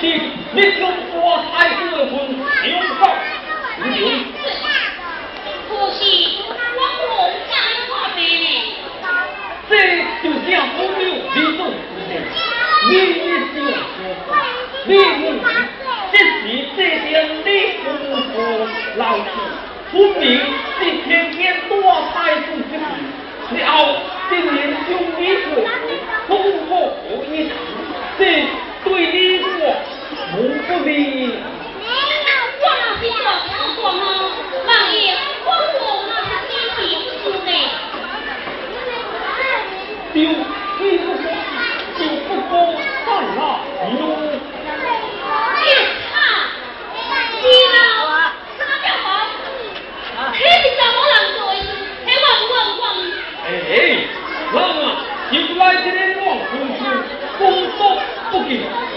Mitchell 多分、行く前てれんの、本当、本当、時。